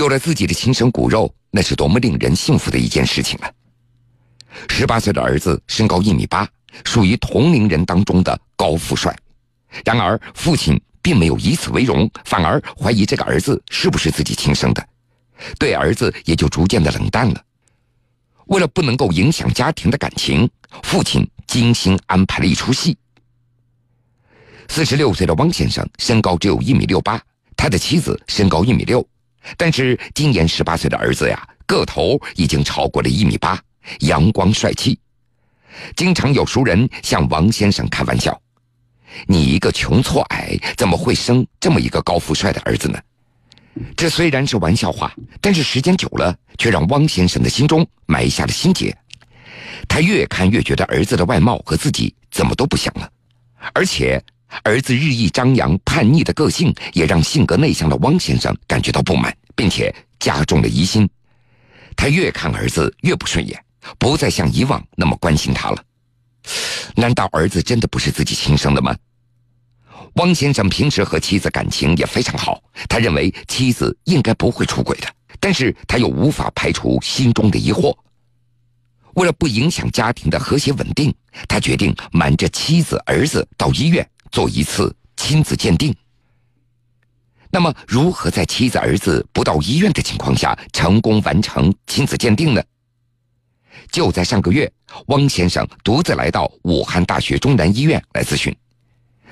有了自己的亲生骨肉，那是多么令人幸福的一件事情啊！十八岁的儿子身高一米八，属于同龄人当中的高富帅。然而，父亲并没有以此为荣，反而怀疑这个儿子是不是自己亲生的，对儿子也就逐渐的冷淡了。为了不能够影响家庭的感情，父亲精心安排了一出戏。四十六岁的汪先生身高只有一米六八，他的妻子身高一米六，但是今年十八岁的儿子呀，个头已经超过了一米八，阳光帅气。经常有熟人向王先生开玩笑：“你一个穷挫矮，怎么会生这么一个高富帅的儿子呢？”这虽然是玩笑话，但是时间久了，却让汪先生的心中埋下了心结。他越看越觉得儿子的外貌和自己怎么都不像了，而且。儿子日益张扬、叛逆的个性，也让性格内向的汪先生感觉到不满，并且加重了疑心。他越看儿子越不顺眼，不再像以往那么关心他了。难道儿子真的不是自己亲生的吗？汪先生平时和妻子感情也非常好，他认为妻子应该不会出轨的，但是他又无法排除心中的疑惑。为了不影响家庭的和谐稳定，他决定瞒着妻子、儿子到医院。做一次亲子鉴定。那么，如何在妻子儿子不到医院的情况下成功完成亲子鉴定呢？就在上个月，汪先生独自来到武汉大学中南医院来咨询。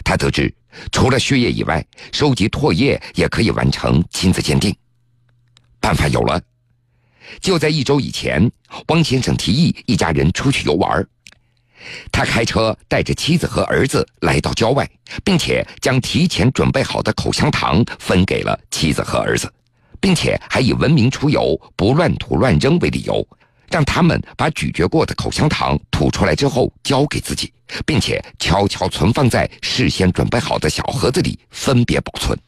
他得知，除了血液以外，收集唾液也可以完成亲子鉴定。办法有了，就在一周以前，汪先生提议一家人出去游玩。他开车带着妻子和儿子来到郊外，并且将提前准备好的口香糖分给了妻子和儿子，并且还以文明出游、不乱吐乱扔为理由，让他们把咀嚼过的口香糖吐出来之后交给自己，并且悄悄存放在事先准备好的小盒子里分别保存。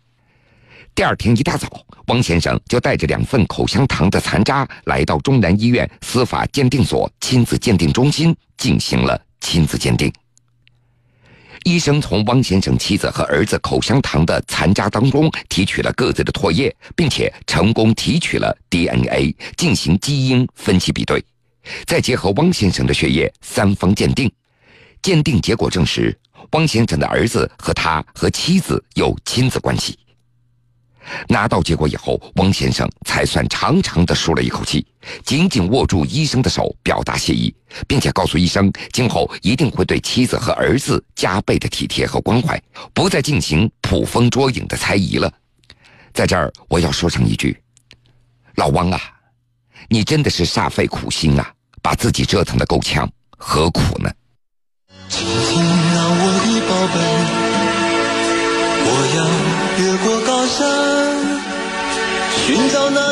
第二天一大早，汪先生就带着两份口香糖的残渣来到中南医院司法鉴定所亲子鉴定中心进行了亲子鉴定。医生从汪先生妻子和儿子口香糖的残渣当中提取了各自的唾液，并且成功提取了 DNA 进行基因分析比对，再结合汪先生的血液三方鉴定，鉴定结果证实汪先生的儿子和他和妻子有亲子关系。拿到结果以后，翁先生才算长长的舒了一口气，紧紧握住医生的手，表达谢意，并且告诉医生，今后一定会对妻子和儿子加倍的体贴和关怀，不再进行捕风捉影的猜疑了。在这儿，我要说上一句：老汪啊，你真的是煞费苦心啊，把自己折腾的够呛，何苦呢？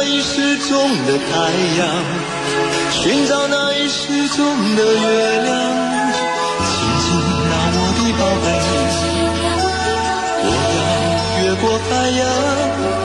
已失踪的太阳，寻找那已失踪的月亮。亲亲，那我的宝贝，我要越过海洋。